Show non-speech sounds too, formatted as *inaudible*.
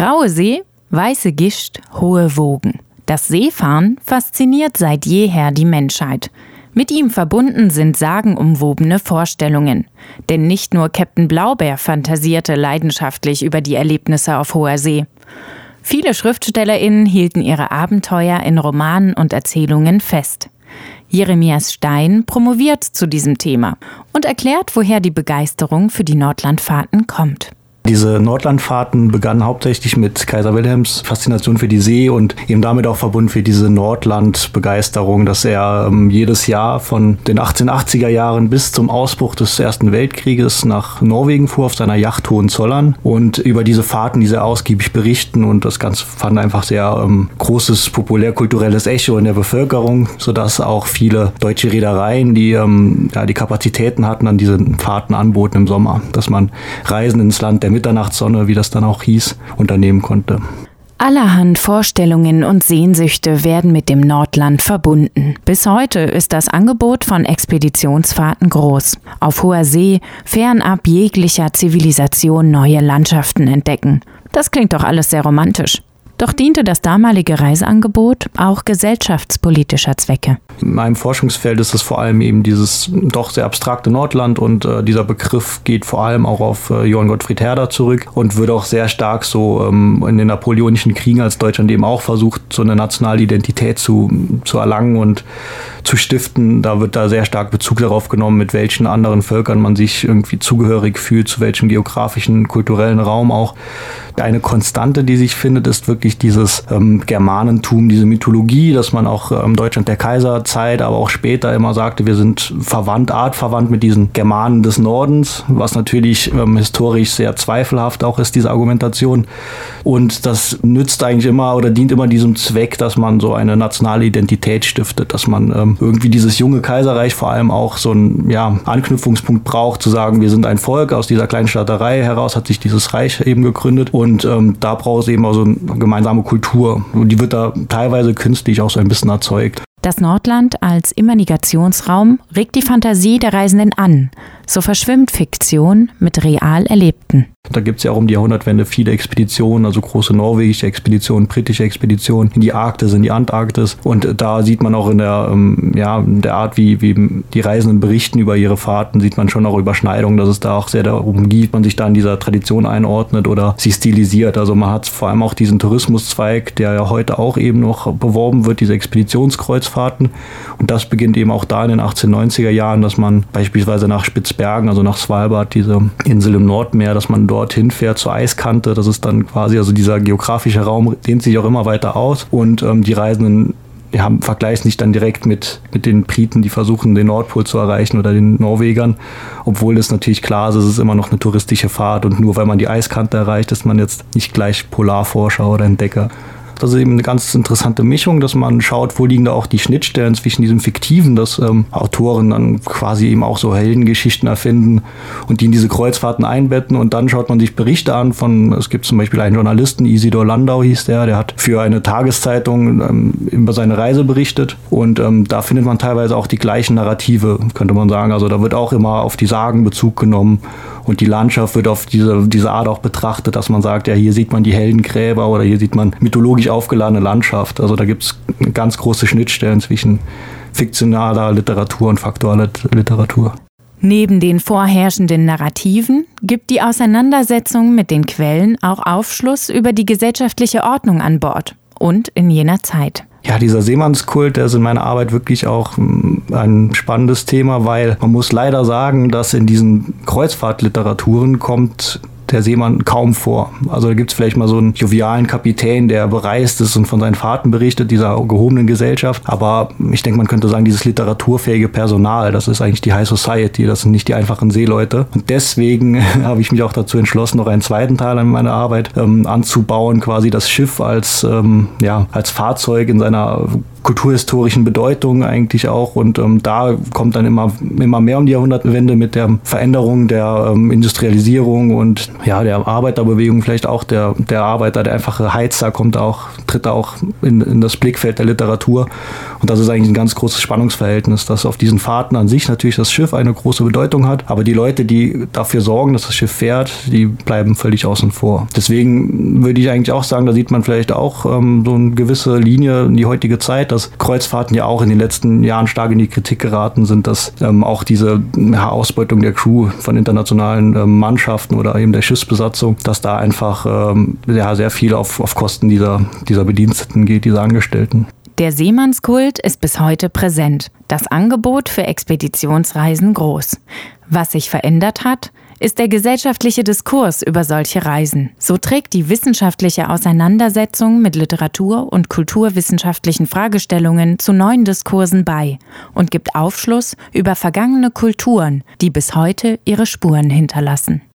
Raue See, weiße Gischt, hohe Wogen. Das Seefahren fasziniert seit jeher die Menschheit. Mit ihm verbunden sind sagenumwobene Vorstellungen. Denn nicht nur Captain Blaubeer fantasierte leidenschaftlich über die Erlebnisse auf hoher See. Viele SchriftstellerInnen hielten ihre Abenteuer in Romanen und Erzählungen fest. Jeremias Stein promoviert zu diesem Thema und erklärt, woher die Begeisterung für die Nordlandfahrten kommt. Diese Nordlandfahrten begannen hauptsächlich mit Kaiser Wilhelms Faszination für die See und eben damit auch verbunden für diese Nordland-Begeisterung, dass er ähm, jedes Jahr von den 1880er Jahren bis zum Ausbruch des Ersten Weltkrieges nach Norwegen fuhr auf seiner Yacht Hohenzollern. Und über diese Fahrten, diese ausgiebig berichten und das Ganze fand einfach sehr ähm, großes populärkulturelles Echo in der Bevölkerung, sodass auch viele deutsche Reedereien, die ähm, ja, die Kapazitäten hatten, an diesen Fahrten anboten im Sommer, dass man Reisen ins Land der der Mitternachtssonne, wie das dann auch hieß, unternehmen konnte. Allerhand Vorstellungen und Sehnsüchte werden mit dem Nordland verbunden. Bis heute ist das Angebot von Expeditionsfahrten groß. Auf hoher See, fernab jeglicher Zivilisation neue Landschaften entdecken. Das klingt doch alles sehr romantisch. Doch diente das damalige Reiseangebot auch gesellschaftspolitischer Zwecke. In meinem Forschungsfeld ist es vor allem eben dieses doch sehr abstrakte Nordland und äh, dieser Begriff geht vor allem auch auf äh, Johann Gottfried Herder zurück und wird auch sehr stark so ähm, in den napoleonischen Kriegen, als Deutschland eben auch versucht, so eine nationale Identität zu, zu erlangen und zu stiften. Da wird da sehr stark Bezug darauf genommen, mit welchen anderen Völkern man sich irgendwie zugehörig fühlt, zu welchem geografischen, kulturellen Raum auch. Eine Konstante, die sich findet, ist wirklich dieses ähm, Germanentum, diese Mythologie, dass man auch ähm, Deutschland der Kaiserzeit, aber auch später immer sagte, wir sind verwandt, artverwandt mit diesen Germanen des Nordens, was natürlich ähm, historisch sehr zweifelhaft auch ist, diese Argumentation. Und das nützt eigentlich immer oder dient immer diesem Zweck, dass man so eine nationale Identität stiftet, dass man ähm, irgendwie dieses junge Kaiserreich vor allem auch so einen ja, Anknüpfungspunkt braucht, zu sagen, wir sind ein Volk, aus dieser kleinen Staaterei heraus hat sich dieses Reich eben gegründet und ähm, da braucht es eben auch so eine gemeinsame Kultur. Und die wird da teilweise künstlich auch so ein bisschen erzeugt. Das Nordland als Immergationsraum regt die Fantasie der Reisenden an. So verschwimmt Fiktion mit real Erlebten. Da gibt es ja auch um die Jahrhundertwende viele Expeditionen, also große norwegische Expeditionen, britische Expeditionen in die Arktis, in die Antarktis. Und da sieht man auch in der, ähm, ja, in der Art, wie, wie die Reisenden berichten über ihre Fahrten, sieht man schon auch Überschneidungen, dass es da auch sehr darum geht, man sich da in dieser Tradition einordnet oder sie stilisiert. Also man hat vor allem auch diesen Tourismuszweig, der ja heute auch eben noch beworben wird, diese Expeditionskreuzfahrten. Und das beginnt eben auch da in den 1890er Jahren, dass man beispielsweise nach Spitzbergen, also nach Svalbard, diese Insel im Nordmeer, dass man dorthin fährt zur Eiskante. Das ist dann quasi, also dieser geografische Raum dehnt sich auch immer weiter aus und ähm, die Reisenden haben, vergleichen sich dann direkt mit, mit den Briten, die versuchen, den Nordpol zu erreichen oder den Norwegern. Obwohl es natürlich klar ist, es ist immer noch eine touristische Fahrt und nur weil man die Eiskante erreicht, ist man jetzt nicht gleich Polarforscher oder Entdecker. Das ist eben eine ganz interessante Mischung, dass man schaut, wo liegen da auch die Schnittstellen zwischen diesem Fiktiven, dass ähm, Autoren dann quasi eben auch so Heldengeschichten erfinden und die in diese Kreuzfahrten einbetten. Und dann schaut man sich Berichte an von, es gibt zum Beispiel einen Journalisten, Isidor Landau hieß der, der hat für eine Tageszeitung ähm, über seine Reise berichtet. Und ähm, da findet man teilweise auch die gleichen Narrative, könnte man sagen. Also da wird auch immer auf die Sagen Bezug genommen und die Landschaft wird auf diese, diese Art auch betrachtet, dass man sagt, ja, hier sieht man die Heldengräber oder hier sieht man mythologisch aufgeladene Landschaft. Also da gibt es ganz große Schnittstellen zwischen fiktionaler Literatur und faktualer Literatur. Neben den vorherrschenden Narrativen gibt die Auseinandersetzung mit den Quellen auch Aufschluss über die gesellschaftliche Ordnung an Bord und in jener Zeit. Ja, dieser Seemannskult, der ist in meiner Arbeit wirklich auch hm, ein spannendes Thema, weil man muss leider sagen, dass in diesen Kreuzfahrtliteraturen kommt der Seemann kaum vor. Also da gibt es vielleicht mal so einen jovialen Kapitän, der bereist ist und von seinen Fahrten berichtet, dieser gehobenen Gesellschaft. Aber ich denke, man könnte sagen, dieses literaturfähige Personal, das ist eigentlich die High Society, das sind nicht die einfachen Seeleute. Und deswegen *laughs* habe ich mich auch dazu entschlossen, noch einen zweiten Teil an meiner Arbeit ähm, anzubauen, quasi das Schiff als, ähm, ja, als Fahrzeug in seiner kulturhistorischen Bedeutung eigentlich auch. Und ähm, da kommt dann immer, immer mehr um die Jahrhundertwende mit der Veränderung der ähm, Industrialisierung und ja, der Arbeiterbewegung, vielleicht auch der, der Arbeiter, der einfache Heizer kommt auch, tritt auch in, in das Blickfeld der Literatur. Und das ist eigentlich ein ganz großes Spannungsverhältnis, dass auf diesen Fahrten an sich natürlich das Schiff eine große Bedeutung hat, aber die Leute, die dafür sorgen, dass das Schiff fährt, die bleiben völlig außen vor. Deswegen würde ich eigentlich auch sagen, da sieht man vielleicht auch ähm, so eine gewisse Linie in die heutige Zeit, dass Kreuzfahrten ja auch in den letzten Jahren stark in die Kritik geraten sind, dass ähm, auch diese Ausbeutung der Crew von internationalen ähm, Mannschaften oder eben der Schiffsbesatzung, dass da einfach ähm, ja, sehr viel auf, auf Kosten dieser, dieser Bediensteten geht, dieser Angestellten. Der Seemannskult ist bis heute präsent, das Angebot für Expeditionsreisen groß. Was sich verändert hat, ist der gesellschaftliche Diskurs über solche Reisen. So trägt die wissenschaftliche Auseinandersetzung mit Literatur- und kulturwissenschaftlichen Fragestellungen zu neuen Diskursen bei und gibt Aufschluss über vergangene Kulturen, die bis heute ihre Spuren hinterlassen.